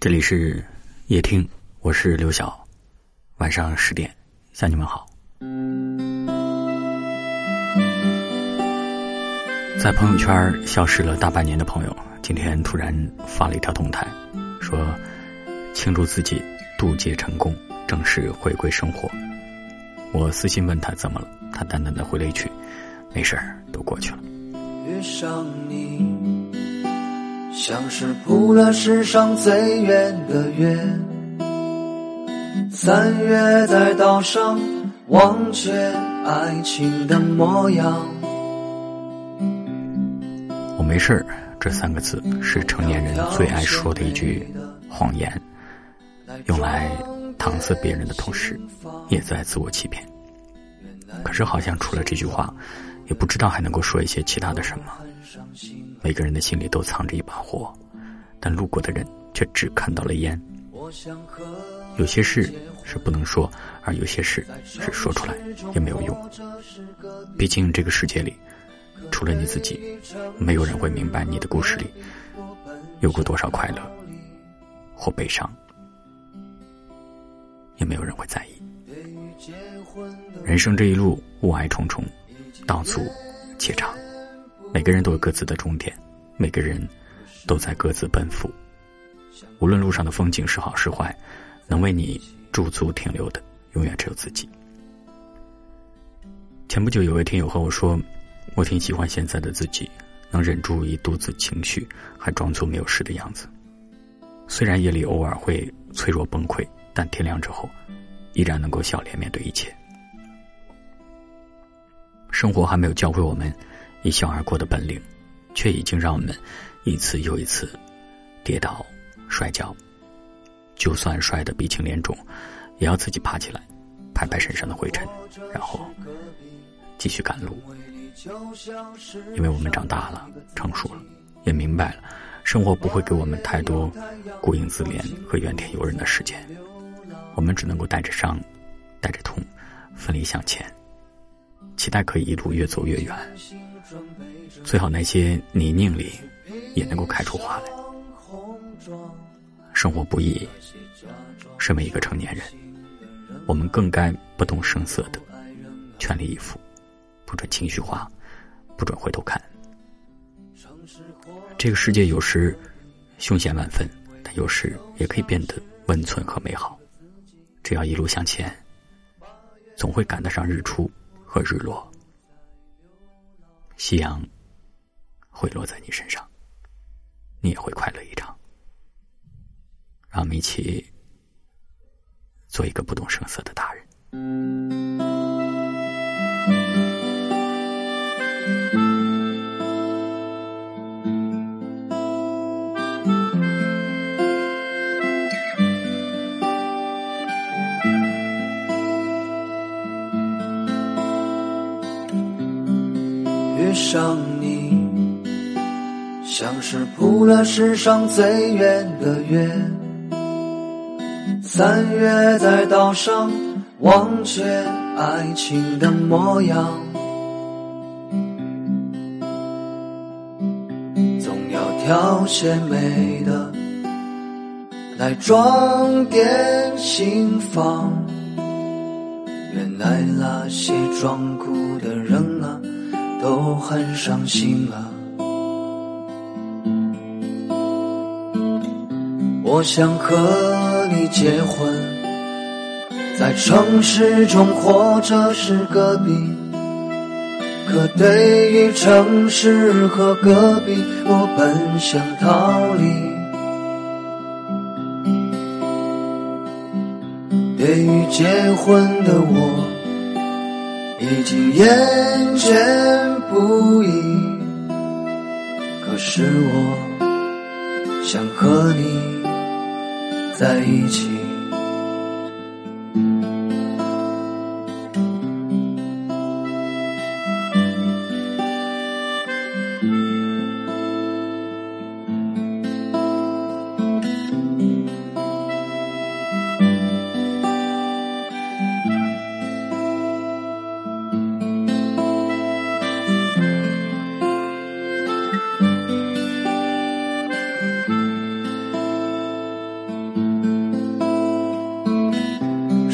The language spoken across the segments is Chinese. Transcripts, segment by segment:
这里是夜听，我是刘晓。晚上十点向你们好。在朋友圈消失了大半年的朋友，今天突然发了一条动态，说庆祝自己渡劫成功，正式回归生活。我私信问他怎么了，他淡淡的回了一句：“没事儿，都过去了。”遇上你。像是铺了世上最远的月，三月在岛上忘却爱情的模样。我没事儿，这三个字是成年人最爱说的一句谎言，用来搪塞别人的同时，也在自我欺骗。可是好像除了这句话，也不知道还能够说一些其他的什么。每个人的心里都藏着一把火，但路过的人却只看到了烟。有些事是不能说，而有些事是说出来也没有用。毕竟这个世界里，除了你自己，没有人会明白你的故事里有过多少快乐或悲伤，也没有人会在意。人生这一路雾霭重重，道阻且长。每个人都有各自的终点，每个人都在各自奔赴。无论路上的风景是好是坏，能为你驻足停留的，永远只有自己。前不久有位听友和我说，我挺喜欢现在的自己，能忍住一肚子情绪，还装作没有事的样子。虽然夜里偶尔会脆弱崩溃，但天亮之后，依然能够笑脸面对一切。生活还没有教会我们。一笑而过的本领，却已经让我们一次又一次跌倒、摔跤。就算摔得鼻青脸肿，也要自己爬起来，拍拍身上的灰尘，然后继续赶路。因为我们长大了、成熟了，也明白了，生活不会给我们太多顾影自怜和怨天尤人的时间。我们只能够带着伤、带着痛，奋力向前，期待可以一路越走越远。最好那些泥泞里，也能够开出花来。生活不易，身为一个成年人，我们更该不动声色的全力以赴，不准情绪化，不准回头看。这个世界有时凶险万分，但有时也可以变得温存和美好。只要一路向前，总会赶得上日出和日落。夕阳会落在你身上，你也会快乐一场。让我们一起做一个不动声色的大人。遇上，像是铺了世上最远的月。三月在岛上忘却爱情的模样，总要挑些美的来装点心房。原来那些装酷的人啊。都很伤心啊！我想和你结婚，在城市中或者是隔壁。可对于城市和隔壁，我本想逃离。对于结婚的我。已经厌倦不已，可是我想和你在一起。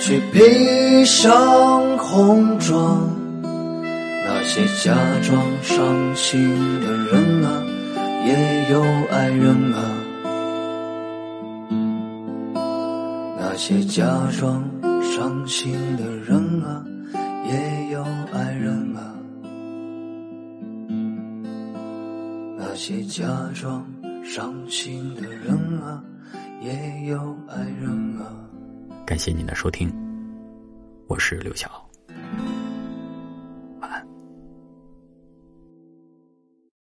去披上红妆。那些假装伤心的人啊。也有爱人啊，那些假装伤心的人啊，也有爱人啊，那些假装伤心的人啊，也有爱人啊。感谢您的收听，我是刘晓。